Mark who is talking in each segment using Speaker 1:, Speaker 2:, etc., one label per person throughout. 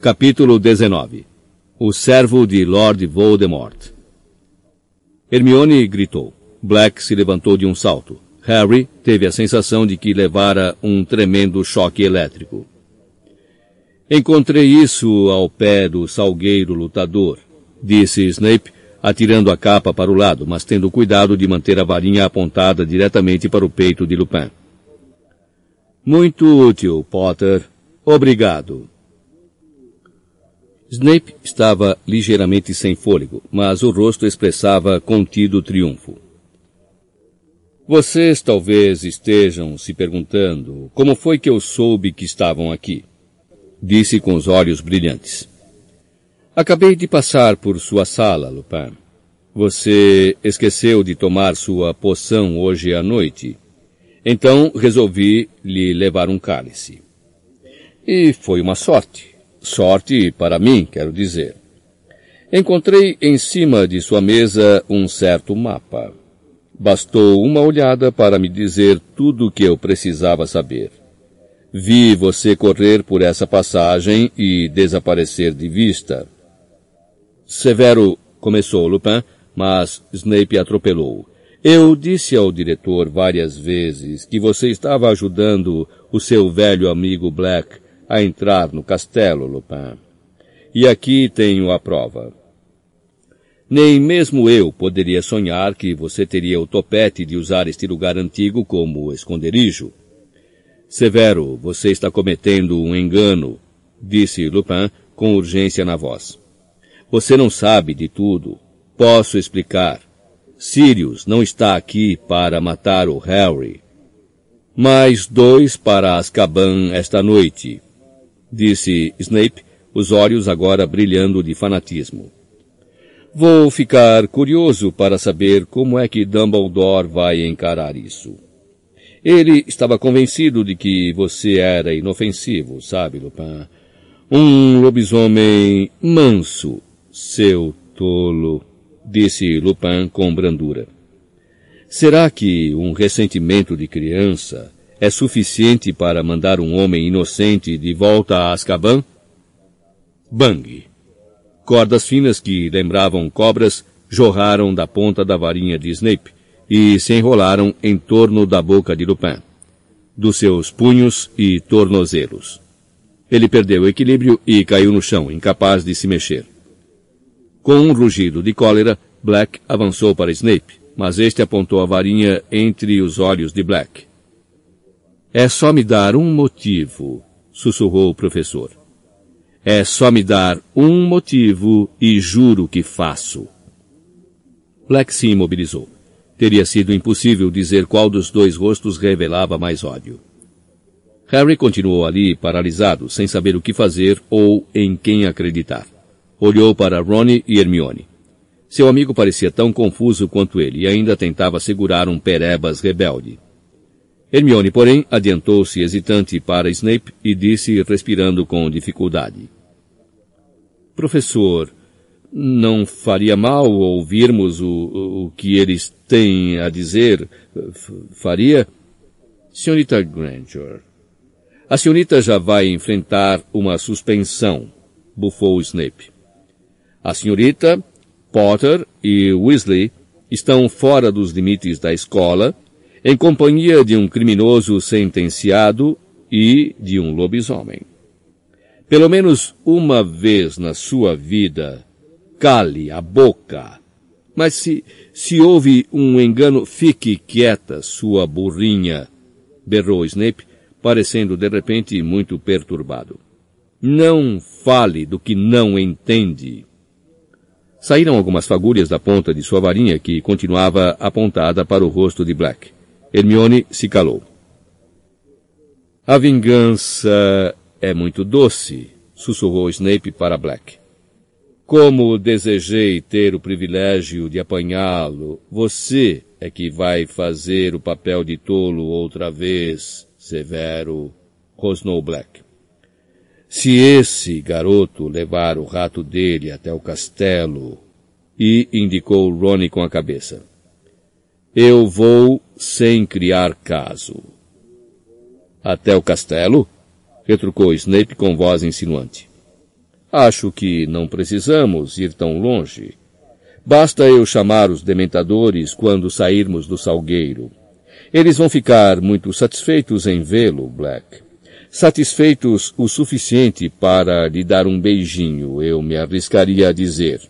Speaker 1: Capítulo 19 O servo de Lord Voldemort Hermione gritou. Black se levantou de um salto. Harry teve a sensação de que levara um tremendo choque elétrico. Encontrei isso ao pé do salgueiro lutador, disse Snape, atirando a capa para o lado, mas tendo cuidado de manter a varinha apontada diretamente para o peito de Lupin. Muito útil, Potter. Obrigado. Snape estava ligeiramente sem fôlego, mas o rosto expressava contido triunfo. Vocês talvez estejam se perguntando como foi que eu soube que estavam aqui, disse com os olhos brilhantes. Acabei de passar por sua sala, Lupin. Você esqueceu de tomar sua poção hoje à noite. Então resolvi lhe levar um cálice. E foi uma sorte. Sorte para mim, quero dizer. Encontrei em cima de sua mesa um certo mapa. Bastou uma olhada para me dizer tudo o que eu precisava saber. Vi você correr por essa passagem e desaparecer de vista. Severo, começou Lupin, mas Snape atropelou. Eu disse ao diretor várias vezes que você estava ajudando o seu velho amigo Black a entrar no castelo, Lupin. E aqui tenho a prova. Nem mesmo eu poderia sonhar que você teria o topete de usar este lugar antigo como esconderijo. Severo, você está cometendo um engano, disse Lupin com urgência na voz. Você não sabe de tudo. Posso explicar. Sirius não está aqui para matar o Harry. Mais dois para Azkaban esta noite, disse Snape, os olhos agora brilhando de fanatismo. Vou ficar curioso para saber como é que Dumbledore vai encarar isso. Ele estava convencido de que você era inofensivo, sabe, Lupin? Um lobisomem manso seu tolo, disse Lupin com brandura. Será que um ressentimento de criança é suficiente para mandar um homem inocente de volta a Azkaban? Bang! Cordas finas que lembravam cobras jorraram da ponta da varinha de Snape e se enrolaram em torno da boca de Lupin, dos seus punhos e tornozelos. Ele perdeu o equilíbrio e caiu no chão, incapaz de se mexer. Com um rugido de cólera, Black avançou para Snape, mas este apontou a varinha entre os olhos de Black. É só me dar um motivo, sussurrou o professor. É só me dar um motivo e juro que faço. Black se imobilizou. Teria sido impossível dizer qual dos dois rostos revelava mais ódio. Harry continuou ali, paralisado, sem saber o que fazer ou em quem acreditar. Olhou para Ronnie e Hermione. Seu amigo parecia tão confuso quanto ele e ainda tentava segurar um perebas rebelde. Hermione, porém, adiantou-se hesitante para Snape e disse, respirando com dificuldade. Professor, não faria mal ouvirmos o, o que eles têm a dizer? Faria? Senhorita Granger, a senhorita já vai enfrentar uma suspensão, bufou Snape. A senhorita, Potter e Weasley estão fora dos limites da escola, em companhia de um criminoso sentenciado e de um lobisomem. Pelo menos uma vez na sua vida, cale a boca. Mas se, se houve um engano, fique quieta, sua burrinha, berrou Snape, parecendo de repente muito perturbado. Não fale do que não entende. Saíram algumas fagulhas da ponta de sua varinha que continuava apontada para o rosto de Black. Hermione se calou. A vingança é muito doce, sussurrou Snape para Black. Como desejei ter o privilégio de apanhá-lo, você é que vai fazer o papel de tolo outra vez, Severo, rosnou Black. Se esse garoto levar o rato dele até o castelo, e indicou Ronnie com a cabeça. Eu vou sem criar caso. Até o castelo? retrucou Snape com voz insinuante. Acho que não precisamos ir tão longe. Basta eu chamar os dementadores quando sairmos do salgueiro. Eles vão ficar muito satisfeitos em vê-lo, Black. Satisfeitos o suficiente para lhe dar um beijinho, eu me arriscaria a dizer.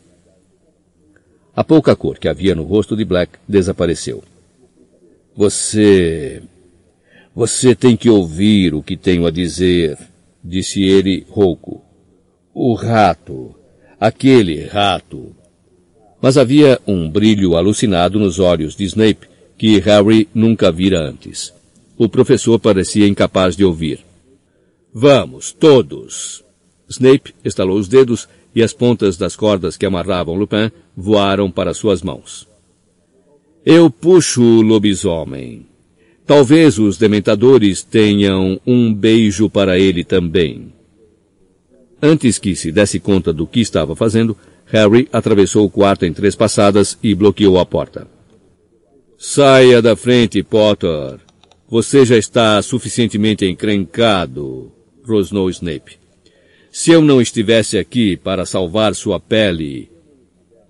Speaker 1: A pouca cor que havia no rosto de Black desapareceu. Você. Você tem que ouvir o que tenho a dizer, disse ele rouco. O rato. Aquele rato. Mas havia um brilho alucinado nos olhos de Snape que Harry nunca vira antes. O professor parecia incapaz de ouvir. Vamos, todos! Snape estalou os dedos e as pontas das cordas que amarravam Lupin voaram para suas mãos. Eu puxo o lobisomem. Talvez os dementadores tenham um beijo para ele também. Antes que se desse conta do que estava fazendo, Harry atravessou o quarto em três passadas e bloqueou a porta. Saia da frente, Potter. Você já está suficientemente encrencado, rosnou Snape. Se eu não estivesse aqui para salvar sua pele,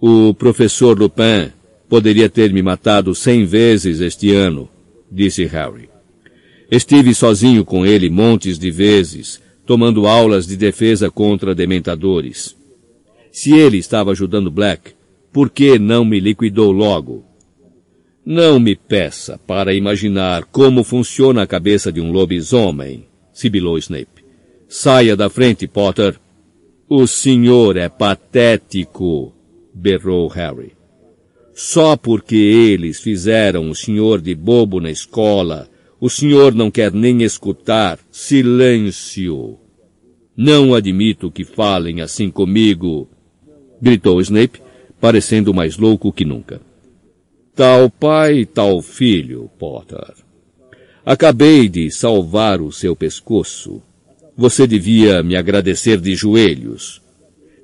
Speaker 1: o professor Lupin poderia ter me matado cem vezes este ano, disse Harry. Estive sozinho com ele montes de vezes, tomando aulas de defesa contra dementadores. Se ele estava ajudando Black, por que não me liquidou logo? Não me peça para imaginar como funciona a cabeça de um lobisomem, sibilou Snape. Saia da frente, Potter. O senhor é patético, berrou Harry. Só porque eles fizeram o senhor de bobo na escola, o senhor não quer nem escutar. Silêncio! Não admito que falem assim comigo, gritou Snape, parecendo mais louco que nunca. Tal pai, tal filho, Potter. Acabei de salvar o seu pescoço. Você devia me agradecer de joelhos.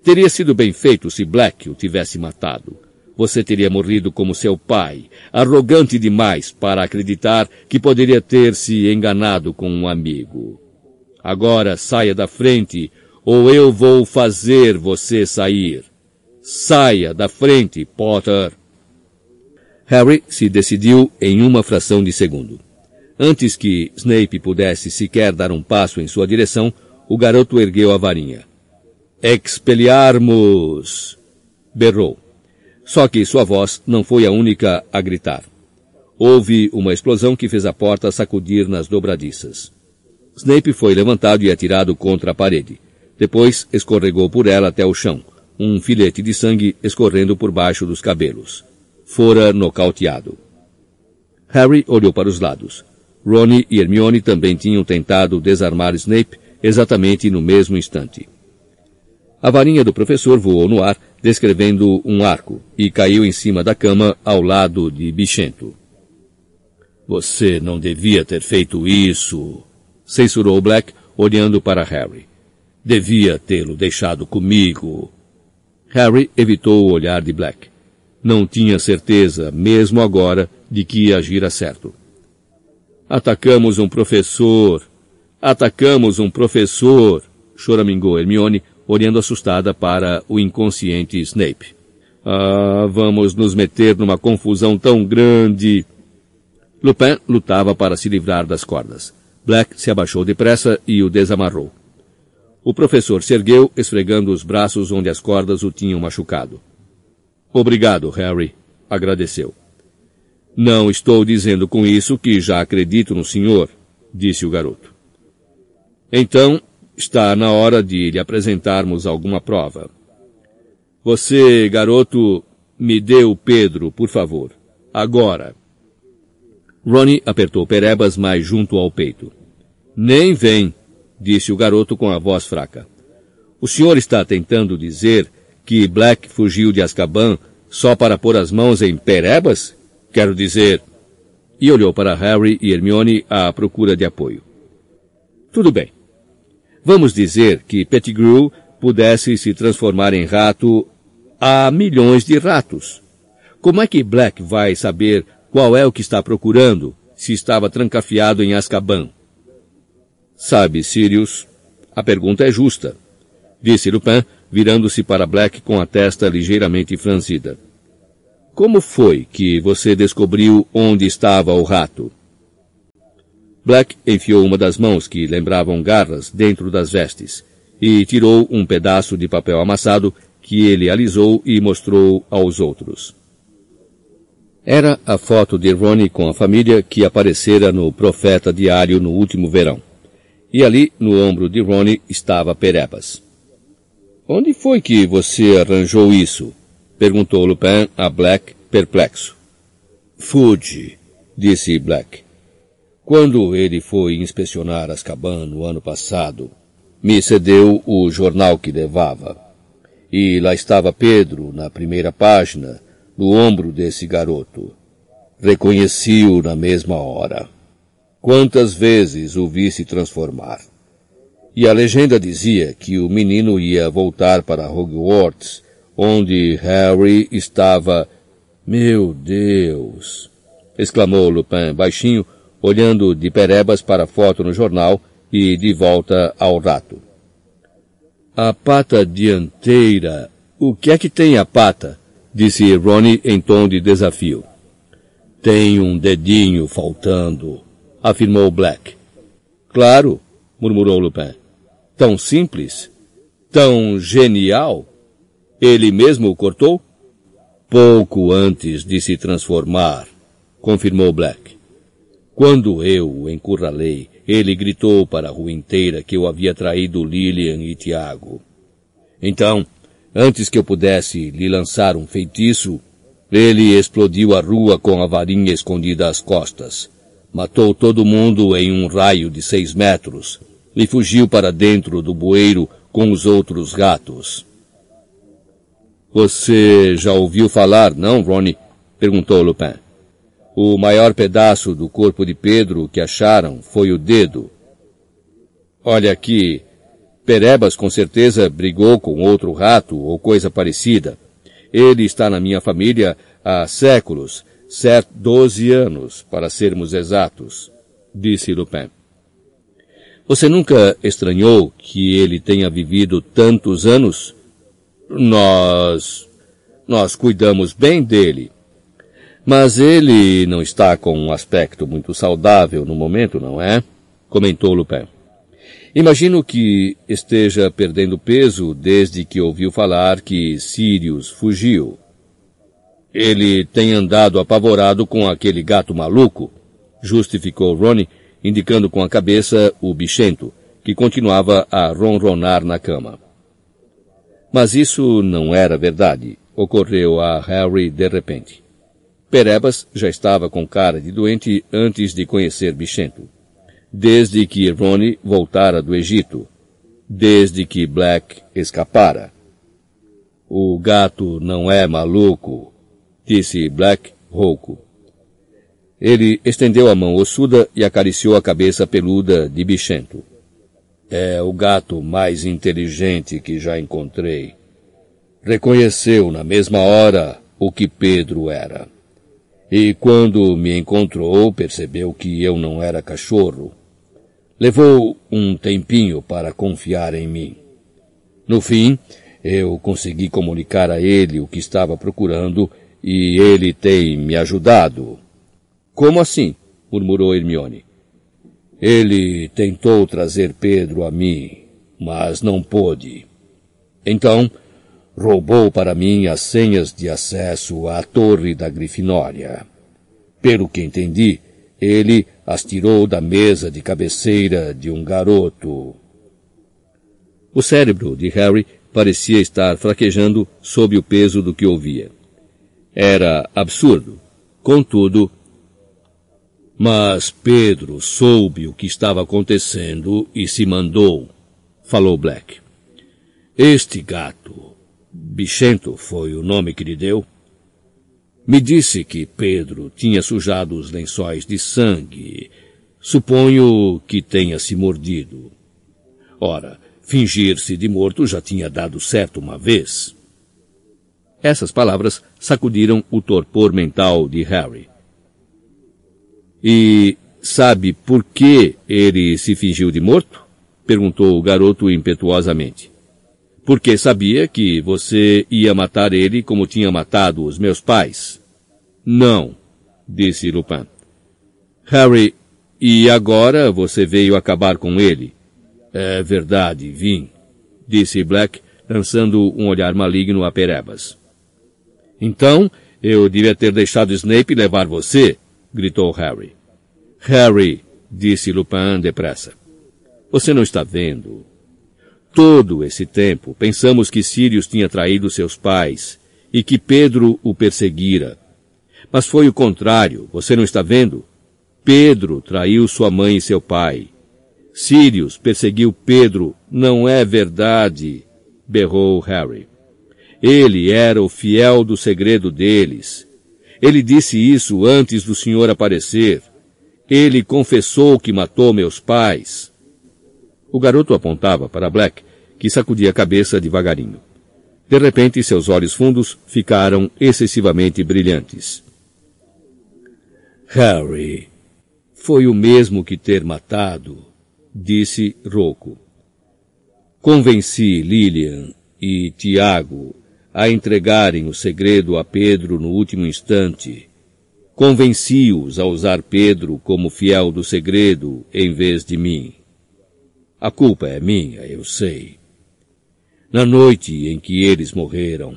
Speaker 1: Teria sido bem feito se Black o tivesse matado. Você teria morrido como seu pai, arrogante demais para acreditar que poderia ter se enganado com um amigo. Agora saia da frente, ou eu vou fazer você sair. Saia da frente, Potter. Harry se decidiu em uma fração de segundo. Antes que Snape pudesse sequer dar um passo em sua direção, o garoto ergueu a varinha. Expeliarmos! berrou. Só que sua voz não foi a única a gritar. Houve uma explosão que fez a porta sacudir nas dobradiças. Snape foi levantado e atirado contra a parede. Depois escorregou por ela até o chão, um filete de sangue escorrendo por baixo dos cabelos. Fora nocauteado. Harry olhou para os lados. Ronnie e Hermione também tinham tentado desarmar Snape exatamente no mesmo instante. A varinha do professor voou no ar, descrevendo um arco, e caiu em cima da cama ao lado de Bichento. Você não devia ter feito isso, censurou Black, olhando para Harry. Devia tê-lo deixado comigo. Harry evitou o olhar de Black. Não tinha certeza, mesmo agora, de que ia agir a certo. Atacamos um professor. Atacamos um professor, choramingou Hermione, olhando assustada para o inconsciente Snape. Ah, vamos nos meter numa confusão tão grande. Lupin lutava para se livrar das cordas. Black se abaixou depressa e o desamarrou. O professor se ergueu, esfregando os braços onde as cordas o tinham machucado. Obrigado, Harry, agradeceu. Não estou dizendo com isso que já acredito no senhor, disse o garoto. Então, Está na hora de lhe apresentarmos alguma prova. Você, garoto, me dê o Pedro, por favor. Agora. Ronnie apertou Perebas mais junto ao peito. Nem vem, disse o garoto com a voz fraca. O senhor está tentando dizer que Black fugiu de Azkaban só para pôr as mãos em Perebas? Quero dizer... E olhou para Harry e Hermione à procura de apoio. Tudo bem. Vamos dizer que Pettigrew pudesse se transformar em rato a milhões de ratos. Como é que Black vai saber qual é o que está procurando se estava trancafiado em Azkaban? Sabe, Sirius, a pergunta é justa, disse Lupin, virando-se para Black com a testa ligeiramente franzida. Como foi que você descobriu onde estava o rato? Black enfiou uma das mãos que lembravam garras dentro das vestes e tirou um pedaço de papel amassado que ele alisou e mostrou aos outros. Era a foto de Ronnie com a família que aparecera no Profeta Diário no último verão. E ali, no ombro de Ronnie, estava Perebas. Onde foi que você arranjou isso? Perguntou Lupin a Black, perplexo.
Speaker 2: Fuji, disse Black. Quando ele foi inspecionar Azkaban no ano passado, me cedeu o jornal que levava. E lá estava Pedro, na primeira página, no ombro desse garoto. Reconheci-o na mesma hora. Quantas vezes o vi se transformar? E a legenda dizia que o menino ia voltar para Hogwarts, onde Harry estava. Meu Deus! exclamou Lupin baixinho, olhando de perebas para a foto no jornal e de volta ao rato. A pata dianteira. O que é que tem a pata? disse Ronnie em tom de desafio. Tem um dedinho faltando, afirmou Black. Claro, murmurou Lupin. Tão simples? Tão genial? Ele mesmo o cortou? Pouco antes de se transformar, confirmou Black. Quando eu o encurralei, ele gritou para a rua inteira que eu havia traído Lilian e Tiago. Então, antes que eu pudesse lhe lançar um feitiço, ele explodiu a rua com a varinha escondida às costas. Matou todo mundo em um raio de seis metros e fugiu para dentro do bueiro com os outros gatos.
Speaker 1: Você já ouviu falar, não, Ronnie? perguntou Lupin. O maior pedaço do corpo de Pedro que acharam foi o dedo. Olha aqui. Perebas com certeza brigou com outro rato ou coisa parecida. Ele está na minha família há séculos, certo doze anos, para sermos exatos, disse Lupin. Você nunca estranhou que ele tenha vivido tantos anos? Nós, nós cuidamos bem dele. Mas ele não está com um aspecto muito saudável no momento, não é? Comentou Lupin. Imagino que esteja perdendo peso desde que ouviu falar que Sirius fugiu. Ele tem andado apavorado com aquele gato maluco, justificou Ronnie, indicando com a cabeça o bichento, que continuava a ronronar na cama. Mas isso não era verdade, ocorreu a Harry de repente. Perebas já estava com cara de doente antes de conhecer Bichento. Desde que Ronnie voltara do Egito. Desde que Black escapara. O gato não é maluco, disse Black rouco. Ele estendeu a mão ossuda e acariciou a cabeça peluda de Bichento. É o gato mais inteligente que já encontrei. Reconheceu na mesma hora o que Pedro era. E quando me encontrou, percebeu que eu não era cachorro. Levou um tempinho para confiar em mim. No fim, eu consegui comunicar a ele o que estava procurando e ele tem me ajudado. Como assim? murmurou Hermione.
Speaker 2: Ele tentou trazer Pedro a mim, mas não pôde. Então, roubou para mim as senhas de acesso à torre da Grifinória. Pelo que entendi, ele as tirou da mesa de cabeceira de um garoto.
Speaker 1: O cérebro de Harry parecia estar fraquejando sob o peso do que ouvia. Era absurdo. Contudo, mas Pedro soube o que estava acontecendo e se mandou, falou Black. Este gato Bichento foi o nome que lhe deu. Me disse que Pedro tinha sujado os lençóis de sangue. Suponho que tenha se mordido. Ora, fingir-se de morto já tinha dado certo uma vez. Essas palavras sacudiram o torpor mental de Harry. E sabe por que ele se fingiu de morto? perguntou o garoto impetuosamente Porque sabia que você ia matar ele como tinha matado os meus pais. Não, disse Lupin. Harry, e agora você veio acabar com ele? É verdade, vim, disse Black, lançando um olhar maligno a Perebas. Então, eu devia ter deixado Snape levar você, gritou Harry. Harry, disse Lupin depressa. Você não está vendo. Todo esse tempo pensamos que Sirius tinha traído seus pais e que Pedro o perseguira. Mas foi o contrário, você não está vendo? Pedro traiu sua mãe e seu pai. Sirius perseguiu Pedro. Não é verdade, berrou Harry. Ele era o fiel do segredo deles. Ele disse isso antes do senhor aparecer. Ele confessou que matou meus pais. O garoto apontava para Black, que sacudia a cabeça devagarinho. De repente, seus olhos fundos ficaram excessivamente brilhantes. Harry, foi o mesmo que ter matado, disse Rocco. Convenci Lilian e Tiago a entregarem o segredo a Pedro no último instante. Convenci-os a usar Pedro como fiel do segredo em vez de mim. A culpa é minha, eu sei. Na noite em que eles morreram,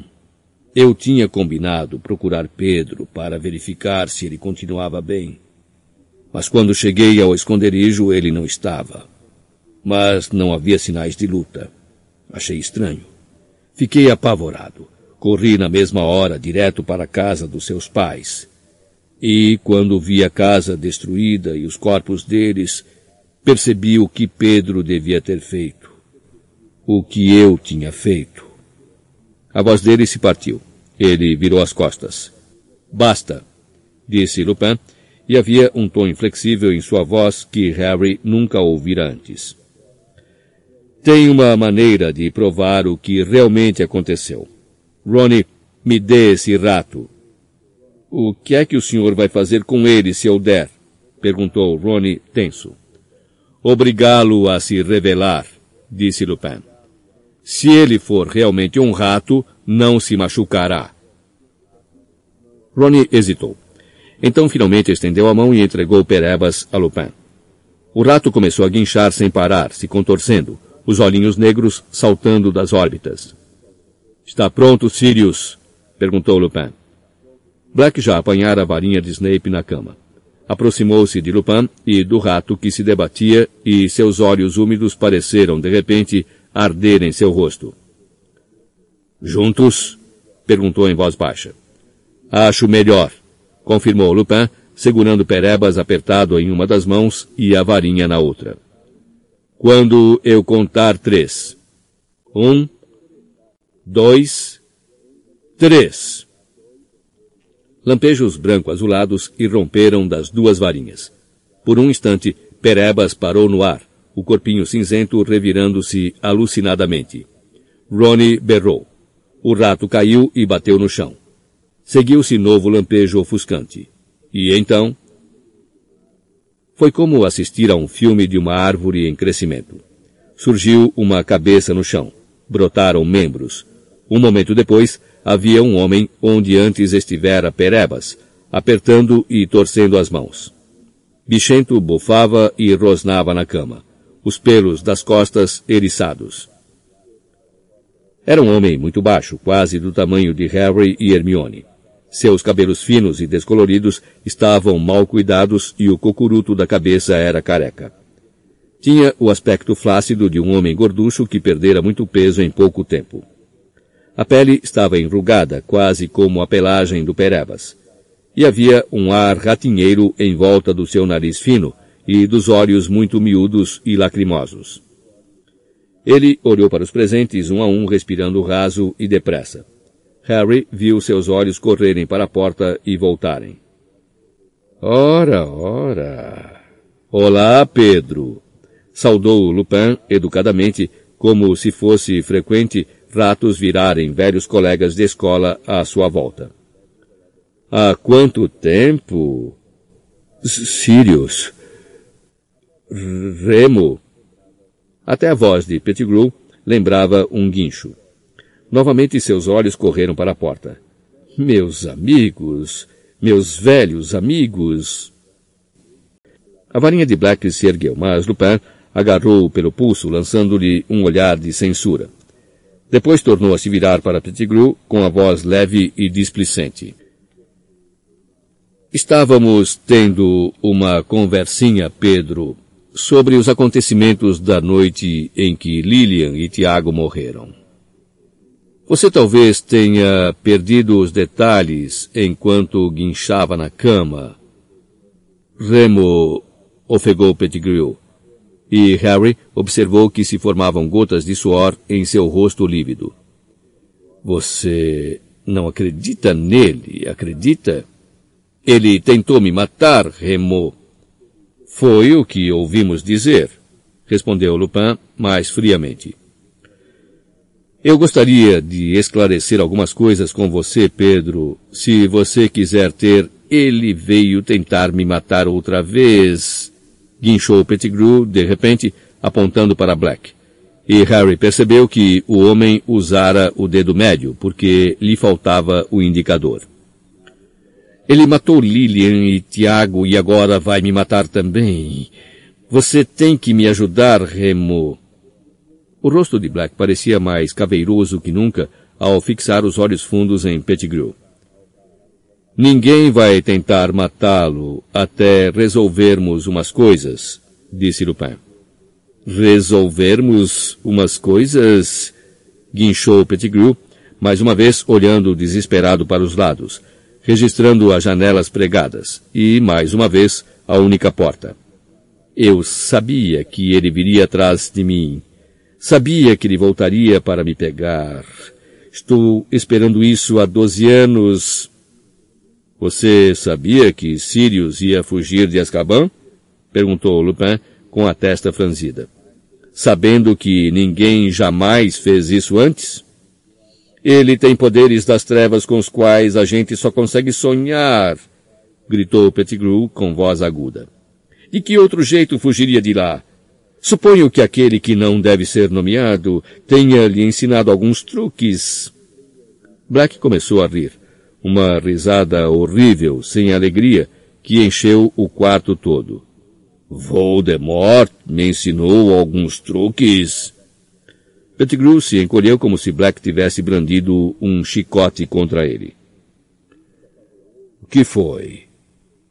Speaker 1: eu tinha combinado procurar Pedro para verificar se ele continuava bem. Mas quando cheguei ao esconderijo, ele não estava. Mas não havia sinais de luta. Achei estranho. Fiquei apavorado. Corri na mesma hora direto para a casa dos seus pais. E, quando vi a casa destruída e os corpos deles, percebi o que Pedro devia ter feito. O que eu tinha feito. A voz dele se partiu. Ele virou as costas. Basta, disse Lupin, e havia um tom inflexível em sua voz que Harry nunca ouvira antes. Tem uma maneira de provar o que realmente aconteceu. Ronnie, me dê esse rato. O que é que o senhor vai fazer com ele se eu der? perguntou Ronnie tenso. Obrigá-lo a se revelar, disse Lupin. Se ele for realmente um rato, não se machucará. Ronnie hesitou. Então finalmente estendeu a mão e entregou Perebas a Lupin. O rato começou a guinchar sem parar, se contorcendo, os olhinhos negros saltando das órbitas. Está pronto, Sirius? perguntou Lupin. Black já apanhara a varinha de Snape na cama. Aproximou-se de Lupin e do rato que se debatia e seus olhos úmidos pareceram, de repente, arder em seu rosto. Juntos? perguntou em voz baixa. Acho melhor, confirmou Lupin, segurando Perebas apertado em uma das mãos e a varinha na outra. Quando eu contar três. Um, dois, três. Lampejos branco-azulados irromperam das duas varinhas. Por um instante, Perebas parou no ar, o corpinho cinzento revirando-se alucinadamente. Ronnie berrou. O rato caiu e bateu no chão. Seguiu-se novo lampejo ofuscante. E então... Foi como assistir a um filme de uma árvore em crescimento. Surgiu uma cabeça no chão. Brotaram membros. Um momento depois, havia um homem onde antes estivera Perebas, apertando e torcendo as mãos. Bichento bufava e rosnava na cama, os pelos das costas eriçados. Era um homem muito baixo, quase do tamanho de Harry e Hermione. Seus cabelos finos e descoloridos estavam mal cuidados e o cocuruto da cabeça era careca. Tinha o aspecto flácido de um homem gorducho que perdera muito peso em pouco tempo. A pele estava enrugada, quase como a pelagem do Perebas. E havia um ar ratinheiro em volta do seu nariz fino e dos olhos muito miúdos e lacrimosos. Ele olhou para os presentes um a um, respirando raso e depressa. Harry viu seus olhos correrem para a porta e voltarem. Ora, ora. Olá, Pedro. Saudou Lupin educadamente, como se fosse frequente ratos virarem velhos colegas de escola à sua volta. Há quanto tempo? Sirius. Remo. Até a voz de Pettigrew lembrava um guincho. Novamente seus olhos correram para a porta. Meus amigos, meus velhos amigos. A varinha de Black se ergueu, mas Lupin agarrou-o pelo pulso, lançando-lhe um olhar de censura. Depois tornou a se virar para Pettigrew com a voz leve e displicente. Estávamos tendo uma conversinha, Pedro, sobre os acontecimentos da noite em que Lilian e Tiago morreram. Você talvez tenha perdido os detalhes enquanto guinchava na cama. Remo ofegou Pettigrew, e Harry observou que se formavam gotas de suor em seu rosto lívido. Você não acredita nele, acredita? Ele tentou me matar, Remo. Foi o que ouvimos dizer, respondeu Lupin mais friamente. Eu gostaria de esclarecer algumas coisas com você, Pedro. Se você quiser ter, ele veio tentar me matar outra vez. Guinchou Pettigrew, de repente, apontando para Black. E Harry percebeu que o homem usara o dedo médio, porque lhe faltava o indicador. Ele matou Lilian e Tiago e agora vai me matar também. Você tem que me ajudar, Remo. O rosto de Black parecia mais caveiroso que nunca ao fixar os olhos fundos em Pettigrew. Ninguém vai tentar matá-lo até resolvermos umas coisas, disse Lupin. Resolvermos umas coisas? Guinchou Pettigrew, mais uma vez olhando desesperado para os lados, registrando as janelas pregadas e, mais uma vez, a única porta. Eu sabia que ele viria atrás de mim. Sabia que ele voltaria para me pegar. Estou esperando isso há doze anos. Você sabia que Sirius ia fugir de Azkaban? Perguntou Lupin com a testa franzida. Sabendo que ninguém jamais fez isso antes? Ele tem poderes das trevas com os quais a gente só consegue sonhar, gritou Pettigrew com voz aguda. De que outro jeito fugiria de lá? Suponho que aquele que não deve ser nomeado tenha lhe ensinado alguns truques. Black começou a rir. Uma risada horrível, sem alegria, que encheu o quarto todo. Voldemort me ensinou alguns truques. Pettigrew se encolheu como se Black tivesse brandido um chicote contra ele. O que foi?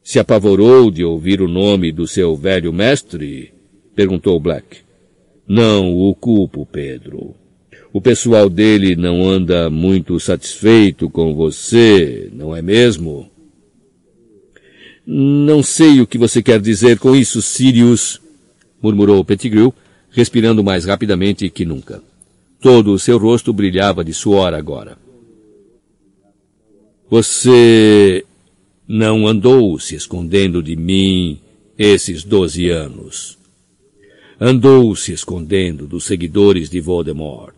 Speaker 1: Se apavorou de ouvir o nome do seu velho mestre? Perguntou Black. Não o culpo, Pedro. O pessoal dele não anda muito satisfeito com você, não é mesmo? Não sei o que você quer dizer com isso, Sirius, murmurou Pettigrew, respirando mais rapidamente que nunca. Todo o seu rosto brilhava de suor agora. Você não andou se escondendo de mim esses doze anos andou se escondendo dos seguidores de Voldemort.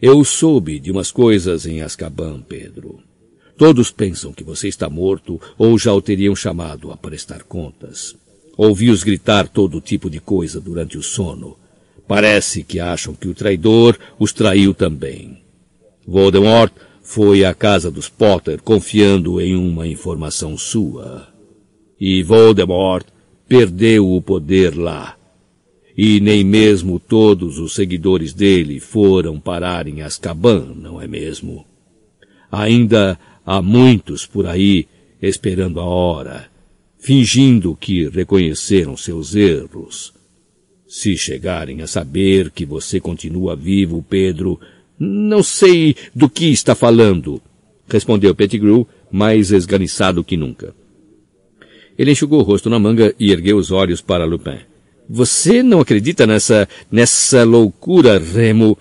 Speaker 1: Eu soube de umas coisas em Azkaban, Pedro. Todos pensam que você está morto ou já o teriam chamado a prestar contas. Ouvi-os gritar todo tipo de coisa durante o sono. Parece que acham que o traidor os traiu também. Voldemort foi à casa dos Potter confiando em uma informação sua. E Voldemort perdeu o poder lá e nem mesmo todos os seguidores dele foram parar em Azkaban, não é mesmo? Ainda há muitos por aí esperando a hora, fingindo que reconheceram seus erros. Se chegarem a saber que você continua vivo, Pedro, não sei do que está falando, respondeu Pettigrew, mais esganiçado que nunca. Ele enxugou o rosto na manga e ergueu os olhos para Lupin. Você não acredita nessa, nessa loucura, Remo?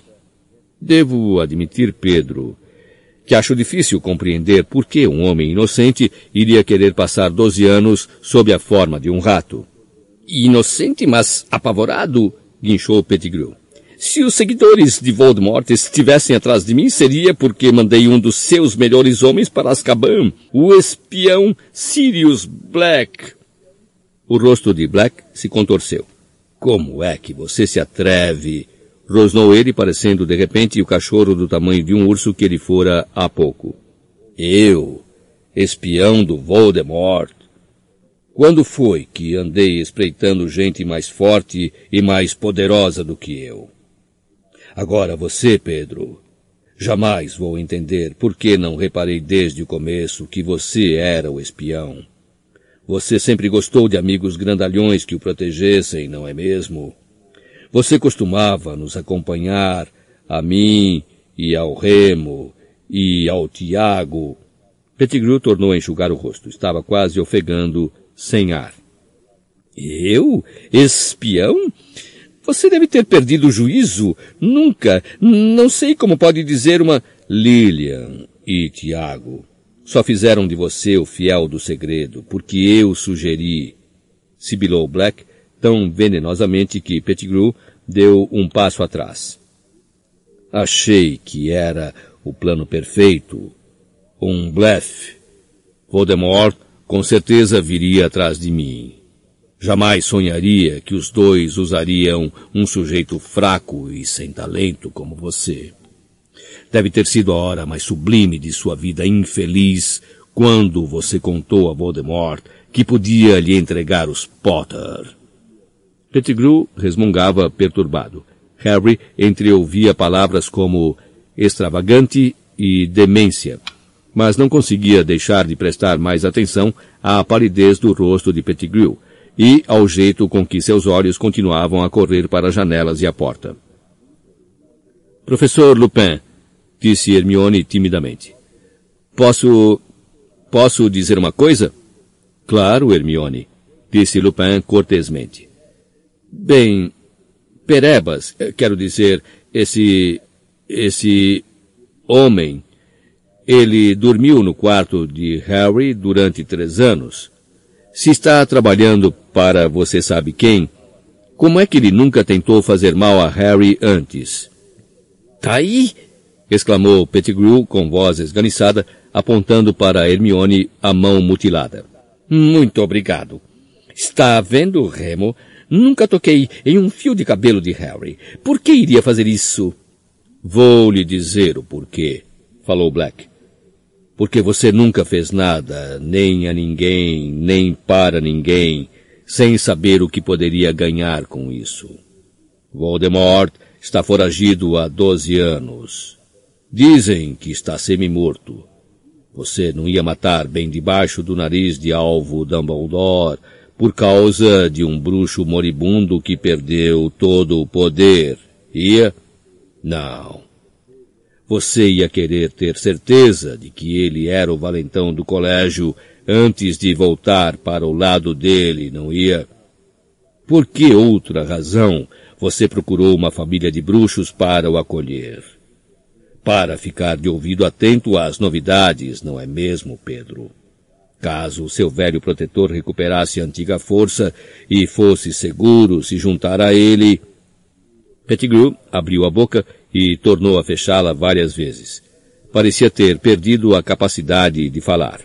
Speaker 1: Devo admitir, Pedro, que acho difícil compreender por que um homem inocente iria querer passar doze anos sob a forma de um rato. Inocente, mas apavorado, guinchou Pettigrew. Se os seguidores de Voldemort estivessem atrás de mim, seria porque mandei um dos seus melhores homens para Azkaban, o espião Sirius Black. O rosto de Black se contorceu. Como é que você se atreve? Rosnou ele, parecendo de repente o cachorro do tamanho de um urso que ele fora há pouco. Eu, espião do Voldemort. Quando foi que andei espreitando gente mais forte e mais poderosa do que eu? Agora você, Pedro, jamais vou entender por que não reparei desde o começo que você era o espião. Você sempre gostou de amigos grandalhões que o protegessem, não é mesmo? Você costumava nos acompanhar, a mim e ao Remo e ao Tiago, Pettigrew tornou a enxugar o rosto. Estava quase ofegando, sem ar. Eu? Espião? Você deve ter perdido o juízo. Nunca. Não sei como pode dizer uma Lilian e Tiago. Só fizeram de você o fiel do segredo, porque eu sugeri. Sibilou Black tão venenosamente que Pettigrew deu um passo atrás. Achei que era o plano perfeito, um blefe. Voldemort com certeza viria atrás de mim. Jamais sonharia que os dois usariam um sujeito fraco e sem talento como você. Deve ter sido a hora mais sublime de sua vida infeliz quando você contou a Voldemort que podia lhe entregar os Potter. Pettigrew resmungava perturbado. Harry entreouvia palavras como extravagante e demência mas não conseguia deixar de prestar mais atenção à palidez do rosto de Pettigrew e ao jeito com que seus olhos continuavam a correr para as janelas e a porta. Professor Lupin, disse Hermione timidamente. Posso... posso dizer uma coisa? Claro, Hermione, disse Lupin cortesmente. Bem, Perebas, quero dizer, esse... esse... homem ele dormiu no quarto de Harry durante três anos. Se está trabalhando para você sabe quem, como é que ele nunca tentou fazer mal a Harry antes? Tá aí! Exclamou Pettigrew com voz esganiçada, apontando para Hermione a mão mutilada. Muito obrigado. Está vendo, Remo? Nunca toquei em um fio de cabelo de Harry. Por que iria fazer isso? Vou lhe dizer o porquê, falou Black porque você nunca fez nada, nem a ninguém, nem para ninguém, sem saber o que poderia ganhar com isso. Voldemort está foragido há doze anos. Dizem que está semi-morto. Você não ia matar bem debaixo do nariz de alvo Dumbledore por causa de um bruxo moribundo que perdeu todo o poder. Ia? Não. Você ia querer ter certeza de que ele era o valentão do colégio antes de voltar para o lado dele, não ia? Por que outra razão você procurou uma família de bruxos para o acolher? Para ficar de ouvido atento às novidades, não é mesmo, Pedro? Caso seu velho protetor recuperasse a antiga força e fosse seguro se juntar a ele. Pettigrew abriu a boca e tornou a fechá-la várias vezes. Parecia ter perdido a capacidade de falar.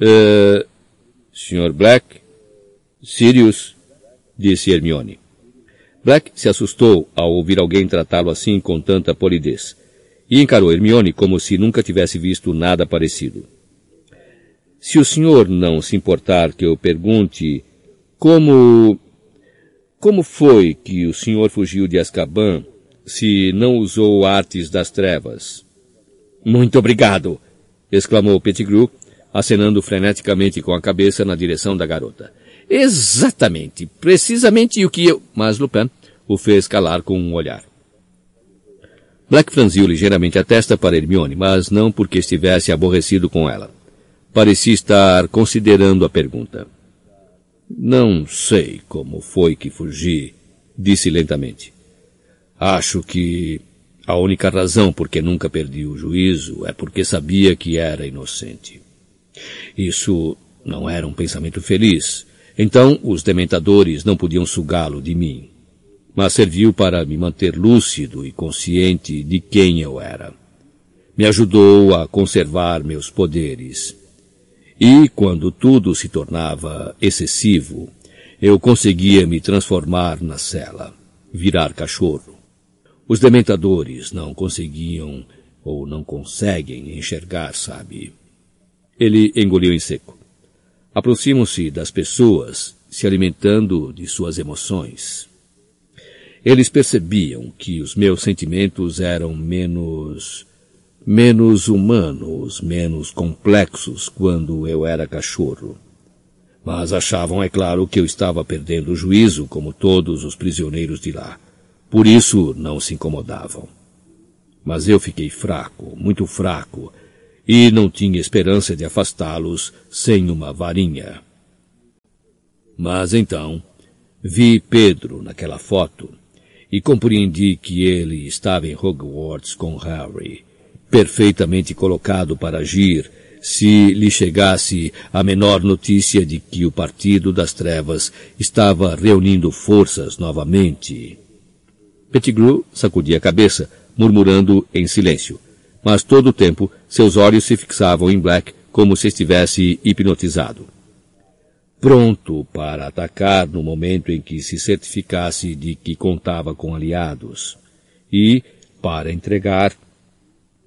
Speaker 1: Uh, Sr. Black? Sirius? disse Hermione. Black se assustou ao ouvir alguém tratá-lo assim com tanta polidez, e encarou Hermione como se nunca tivesse visto nada parecido. Se o senhor não se importar que eu pergunte como como foi que o senhor fugiu de Azkaban se não usou artes das trevas? Muito obrigado! exclamou Pettigrew, acenando freneticamente com a cabeça na direção da garota. Exatamente, precisamente o que eu... Mas Lupin o fez calar com um olhar. Black franziu ligeiramente a testa para Hermione, mas não porque estivesse aborrecido com ela. Parecia estar considerando a pergunta. Não sei como foi que fugi, disse lentamente. Acho que a única razão por que nunca perdi o juízo é porque sabia que era inocente. Isso não era um pensamento feliz. Então os dementadores não podiam sugá-lo de mim. Mas serviu para me manter lúcido e consciente de quem eu era. Me ajudou a conservar meus poderes e, quando tudo se tornava excessivo, eu conseguia me transformar na cela. virar cachorro. Os dementadores não conseguiam ou não conseguem enxergar, sabe? Ele engoliu em seco. Aproximam-se das pessoas, se alimentando de suas emoções. Eles percebiam que os meus sentimentos eram menos menos humanos, menos complexos quando eu era cachorro. Mas achavam, é claro, que eu estava perdendo o juízo, como todos os prisioneiros de lá. Por isso não se incomodavam. Mas eu fiquei fraco, muito fraco, e não tinha esperança de afastá-los sem uma varinha. Mas então, vi Pedro naquela foto e compreendi que ele estava em Hogwarts com Harry perfeitamente colocado para agir se lhe chegasse a menor notícia de que o Partido das Trevas estava reunindo forças novamente. Pettigrew sacudia a cabeça, murmurando em silêncio, mas todo o tempo seus olhos se fixavam em Black como se estivesse hipnotizado. Pronto para atacar no momento em que se certificasse de que contava com aliados. E para entregar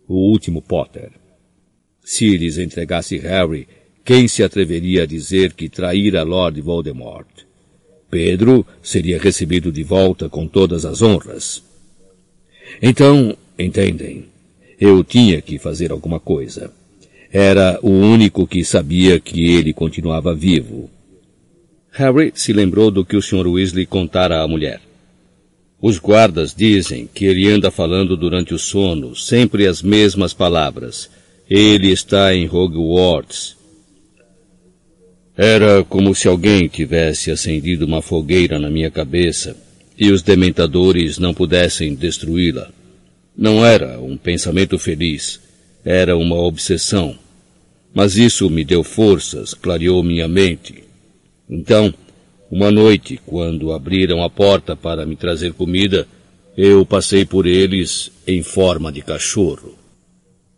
Speaker 1: o último Potter. Se lhes entregasse Harry, quem se atreveria a dizer que traíra Lord Voldemort? Pedro seria recebido de volta com todas as honras. Então, entendem, eu tinha que fazer alguma coisa. Era o único que sabia que ele continuava vivo. Harry se lembrou do que o Sr. Weasley contara à mulher. Os guardas dizem que ele anda falando durante o sono, sempre as mesmas palavras. Ele está em Hogwarts. Era como se alguém tivesse acendido uma fogueira na minha cabeça e os dementadores não pudessem destruí-la. Não era um pensamento feliz, era uma obsessão. Mas isso me deu forças, clareou minha mente. Então, uma noite, quando abriram a porta para me trazer comida, eu passei por eles em forma de cachorro.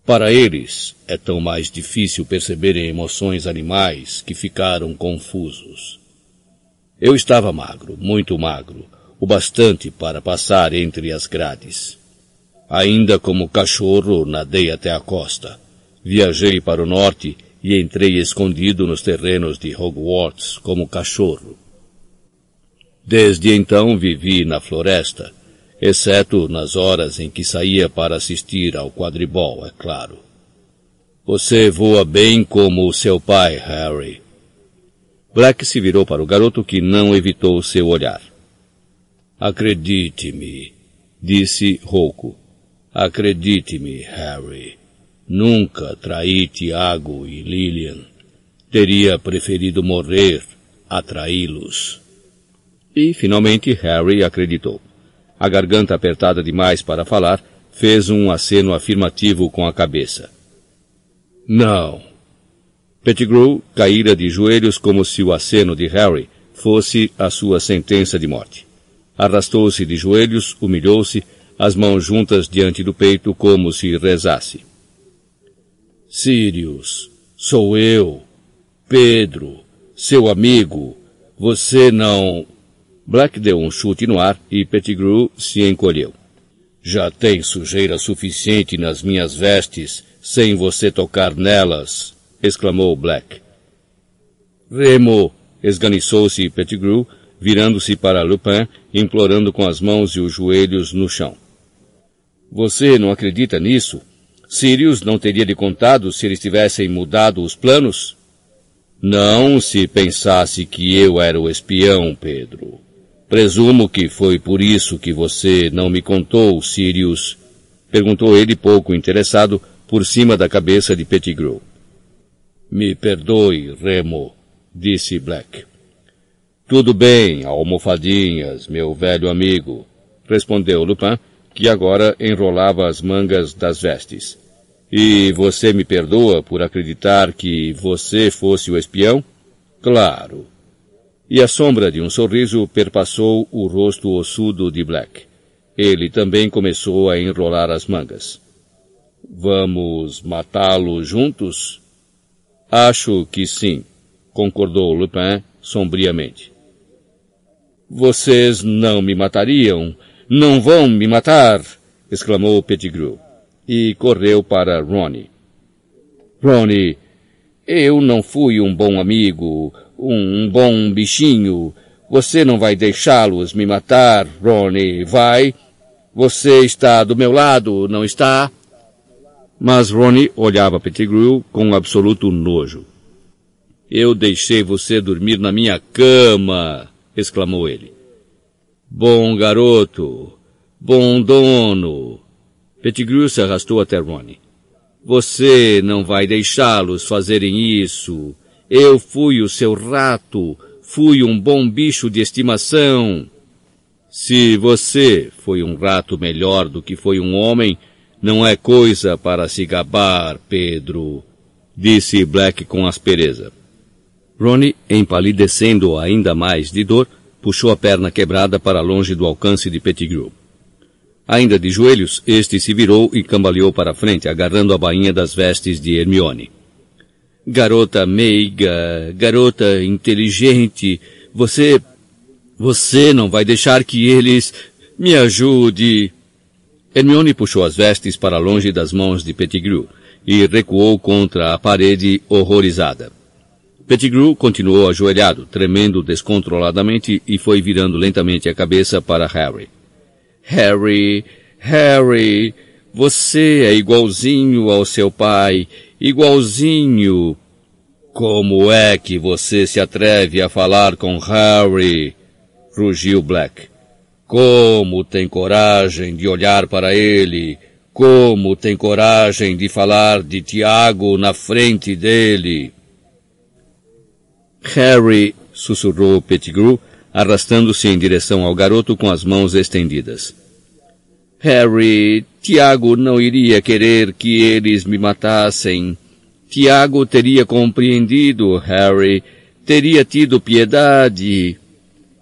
Speaker 1: Para eles, é tão mais difícil perceberem emoções animais que ficaram confusos. Eu estava magro, muito magro, o bastante para passar entre as grades. Ainda como cachorro, nadei até a costa. Viajei para o norte e entrei escondido nos terrenos de Hogwarts como cachorro. Desde então vivi na floresta, exceto nas horas em que saía para assistir ao quadribol, é claro. Você voa bem como seu pai, Harry. Black se virou para o garoto que não evitou seu olhar. Acredite-me, disse rouco. Acredite-me, Harry. Nunca traí Tiago e Lillian. Teria preferido morrer a traí-los. E, finalmente, Harry acreditou. A garganta apertada demais para falar, fez um aceno afirmativo com a cabeça. Não. Pettigrew caíra de joelhos como se o aceno de Harry fosse a sua sentença de morte. Arrastou-se de joelhos, humilhou-se, as mãos juntas diante do peito como se rezasse. Sirius, sou eu, Pedro, seu amigo. Você não... Black deu um chute no ar e Pettigrew se encolheu. Já tem sujeira suficiente nas minhas vestes sem você tocar nelas, exclamou Black. Remo, esganiçou-se Pettigrew, virando-se para Lupin, implorando com as mãos e os joelhos no chão. Você não acredita nisso? Sirius não teria lhe contado se eles tivessem mudado os planos? Não se pensasse que eu era o espião, Pedro. Presumo que foi por isso que você não me contou, Sirius, perguntou ele pouco interessado por cima da cabeça de Pettigrew. Me perdoe, Remo, disse Black. Tudo bem, almofadinhas, meu velho amigo, respondeu Lupin, que agora enrolava as mangas das vestes. E você me perdoa por acreditar que você fosse o espião? Claro e a sombra de um sorriso perpassou o rosto ossudo de Black. Ele também começou a enrolar as mangas. Vamos matá-lo juntos? Acho que sim, concordou Lupin sombriamente. Vocês não me matariam. Não vão me matar! exclamou Pettigrew. E correu para Ronnie. Ronnie, eu não fui um bom amigo, um bom bichinho. Você não vai deixá-los me matar, Ronnie, vai? Você está do meu lado, não está? Mas Ronnie olhava Pettigrew com absoluto nojo. Eu deixei você dormir na minha cama, exclamou ele. Bom garoto, bom dono. Pettigrew se arrastou até Ronnie. Você não vai deixá-los fazerem isso. Eu fui o seu rato, fui um bom bicho de estimação. Se você foi um rato melhor do que foi um homem, não é coisa para se gabar, Pedro, disse Black com aspereza. Ronnie, empalidecendo ainda mais de dor, puxou a perna quebrada para longe do alcance de Pettigrew. Ainda de joelhos, este se virou e cambaleou para frente, agarrando a bainha das vestes de Hermione. Garota meiga, garota inteligente, você você não vai deixar que eles... Me ajude! Hermione puxou as vestes para longe das mãos de Pettigrew e recuou contra a parede horrorizada. Pettigrew continuou ajoelhado, tremendo descontroladamente e foi virando lentamente a cabeça para Harry. Harry, Harry, você é igualzinho ao seu pai, igualzinho. Como é que você se atreve a falar com Harry? rugiu Black. Como tem coragem de olhar para ele? Como tem coragem de falar de Tiago na frente dele? Harry, sussurrou Pettigrew, arrastando-se em direção ao garoto com as mãos estendidas. Harry, Tiago não iria querer que eles me matassem. Tiago teria compreendido, Harry, teria tido piedade.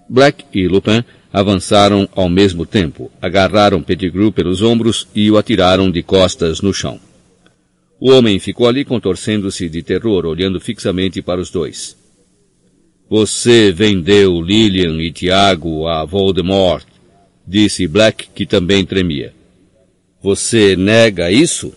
Speaker 1: Black e Lupin avançaram ao mesmo tempo, agarraram Pettigrew pelos ombros e o atiraram de costas no chão. O homem ficou ali contorcendo-se de terror, olhando fixamente para os dois. Você vendeu Lillian e Tiago a Voldemort, disse Black, que também tremia. Você nega isso?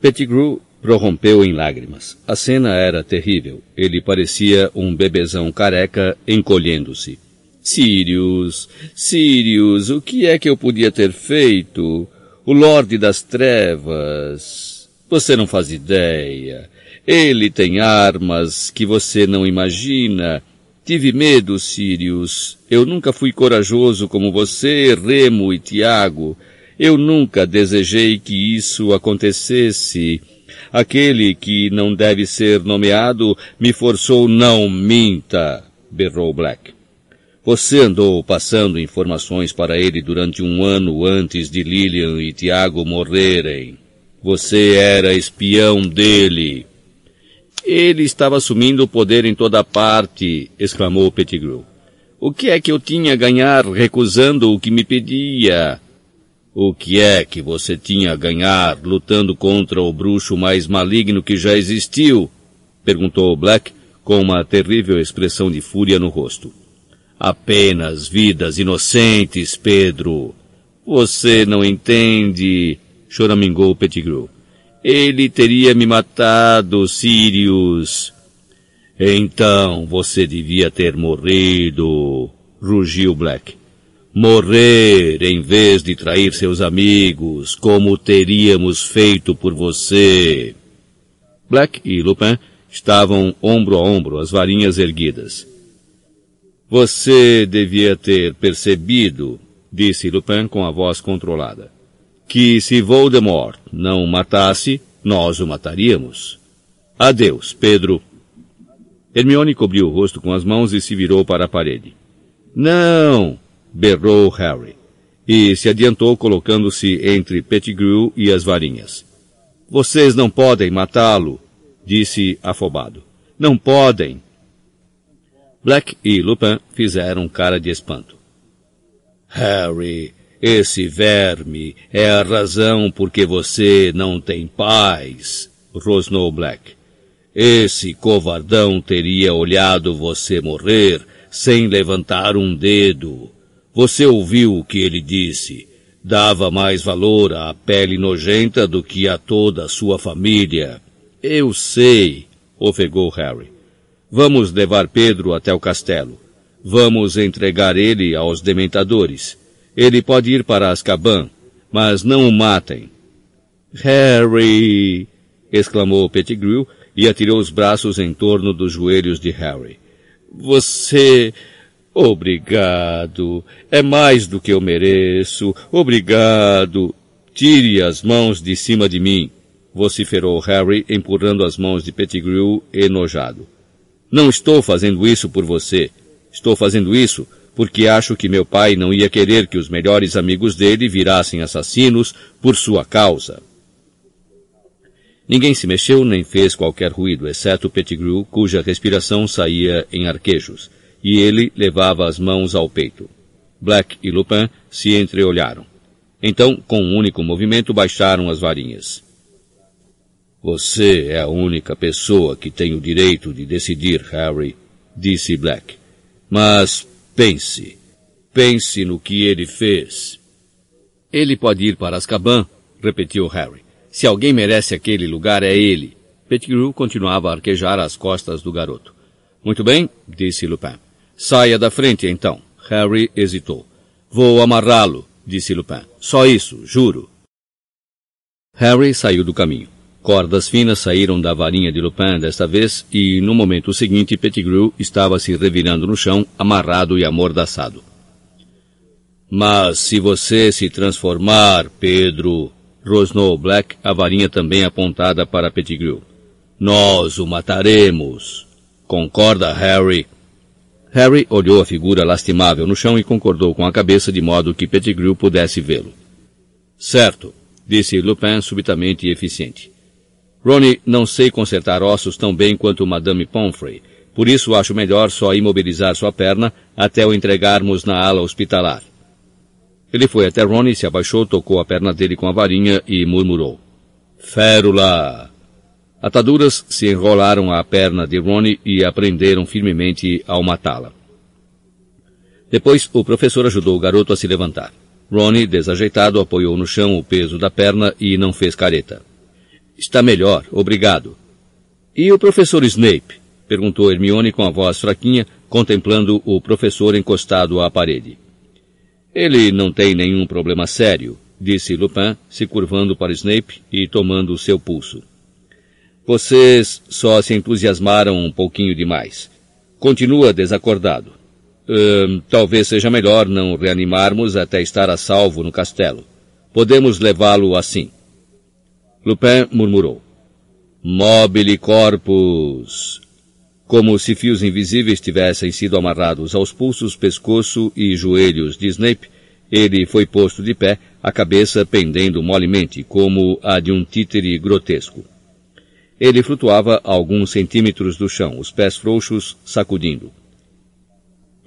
Speaker 1: Pettigrew prorrompeu em lágrimas. A cena era terrível. Ele parecia um bebezão careca encolhendo-se. Sirius, Sirius, o que é que eu podia ter feito? O Lorde das Trevas. Você não faz ideia. Ele tem armas que você não imagina. Tive medo, Sirius. Eu nunca fui corajoso como você, Remo e Tiago. Eu nunca desejei que isso acontecesse. Aquele que não deve ser nomeado me forçou não minta, berrou Black. Você andou passando informações para ele durante um ano antes de Lillian e Tiago morrerem. Você era espião dele. Ele estava assumindo o poder em toda parte, exclamou Pettigrew. O que é que eu tinha a ganhar recusando o que me pedia? O que é que você tinha a ganhar lutando contra o bruxo mais maligno que já existiu? perguntou Black com uma terrível expressão de fúria no rosto. Apenas vidas inocentes, Pedro. Você não entende, choramingou Pettigrew. Ele teria me matado, Sirius. Então você devia ter morrido, rugiu Black. Morrer em vez de trair seus amigos, como teríamos feito por você. Black e Lupin estavam ombro a ombro, as varinhas erguidas. Você devia ter percebido, disse Lupin com a voz controlada, que se Voldemort não o matasse, nós o mataríamos. Adeus, Pedro. Hermione cobriu o rosto com as mãos e se virou para a parede. Não! berrou Harry, e se adiantou colocando-se entre Pettigrew e as varinhas. Vocês não podem matá-lo, disse afobado. Não podem. Black e Lupin fizeram cara de espanto. Harry, esse verme é a razão por que você não tem paz, rosnou Black. Esse covardão teria olhado você morrer
Speaker 2: sem levantar um dedo. Você ouviu o que ele disse. Dava mais valor à pele nojenta do que a toda a sua família. Eu sei, ofegou Harry. Vamos levar Pedro até o castelo. Vamos entregar ele aos dementadores. Ele pode ir para Azkaban, mas não o matem. Harry! exclamou Pettigrew e atirou os braços em torno dos joelhos de Harry. Você... Obrigado. É mais do que eu mereço. Obrigado. Tire as mãos de cima de mim, vociferou Harry, empurrando as mãos de Pettigrew enojado. Não estou fazendo isso por você. Estou fazendo isso porque acho que meu pai não ia querer que os melhores amigos dele virassem assassinos por sua causa. Ninguém se mexeu nem fez qualquer ruído, exceto Pettigrew, cuja respiração saía em arquejos, e ele levava as mãos ao peito. Black e Lupin se entreolharam. Então, com um único movimento, baixaram as varinhas. Você é a única pessoa que tem o direito de decidir, Harry, disse Black. Mas pense. Pense no que ele fez. Ele pode ir para Azkaban, repetiu Harry. Se alguém merece aquele lugar, é ele. Pettigrew continuava a arquejar as costas do garoto. Muito bem, disse Lupin. Saia da frente, então. Harry hesitou. Vou amarrá-lo, disse Lupin. Só isso, juro. Harry saiu do caminho. Cordas finas saíram da varinha de Lupin desta vez e, no momento seguinte, Pettigrew estava se revirando no chão, amarrado e amordaçado. Mas se você se transformar, Pedro, rosnou Black, a varinha também apontada para Pettigrew. Nós o mataremos. Concorda, Harry? Harry olhou a figura lastimável no chão e concordou com a cabeça de modo que Pettigrew pudesse vê-lo. Certo, disse Lupin subitamente e eficiente. Ronnie, não sei consertar ossos tão bem quanto Madame Pomfrey, por isso acho melhor só imobilizar sua perna até o entregarmos na ala hospitalar. Ele foi até Ronnie, se abaixou, tocou a perna dele com a varinha e murmurou. Férula! Ataduras se enrolaram à perna de Ronnie e aprenderam firmemente ao matá-la. Depois, o professor ajudou o garoto a se levantar. Ronnie, desajeitado, apoiou no chão o peso da perna e não fez careta. Está melhor, obrigado. E o professor Snape? perguntou Hermione com a voz fraquinha, contemplando o professor encostado à parede. Ele não tem nenhum problema sério, disse Lupin, se curvando para Snape e tomando o seu pulso. Vocês só se entusiasmaram um pouquinho demais. Continua desacordado. Hum, talvez seja melhor não reanimarmos até estar a salvo no castelo. Podemos levá-lo assim. Lupin murmurou. Mobile corpus como se fios invisíveis tivessem sido amarrados aos pulsos, pescoço e joelhos de Snape, ele foi posto de pé, a cabeça pendendo molemente, como a de um títere grotesco. Ele flutuava a alguns centímetros do chão, os pés frouxos sacudindo.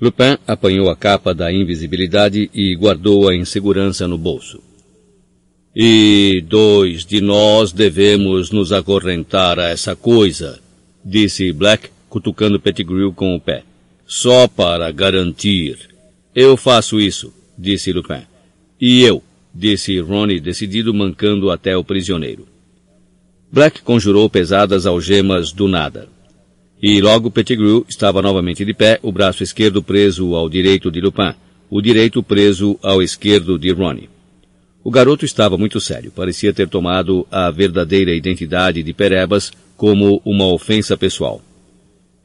Speaker 2: Lupin apanhou a capa da invisibilidade e guardou-a em segurança no bolso. E dois de nós devemos nos acorrentar a essa coisa, disse Black, cutucando Pettigrew com o pé. Só para garantir. Eu faço isso, disse Lupin. E eu, disse Ronnie decidido, mancando até o prisioneiro. Black conjurou pesadas algemas do nada. E logo Pettigrew estava novamente de pé, o braço esquerdo preso ao direito de Lupin, o direito preso ao esquerdo de Ronnie. O garoto estava muito sério, parecia ter tomado a verdadeira identidade de Perebas como uma ofensa pessoal.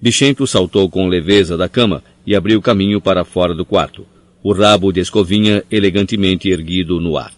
Speaker 2: Bichento saltou com leveza da cama e abriu caminho para fora do quarto, o rabo de escovinha elegantemente erguido no ar.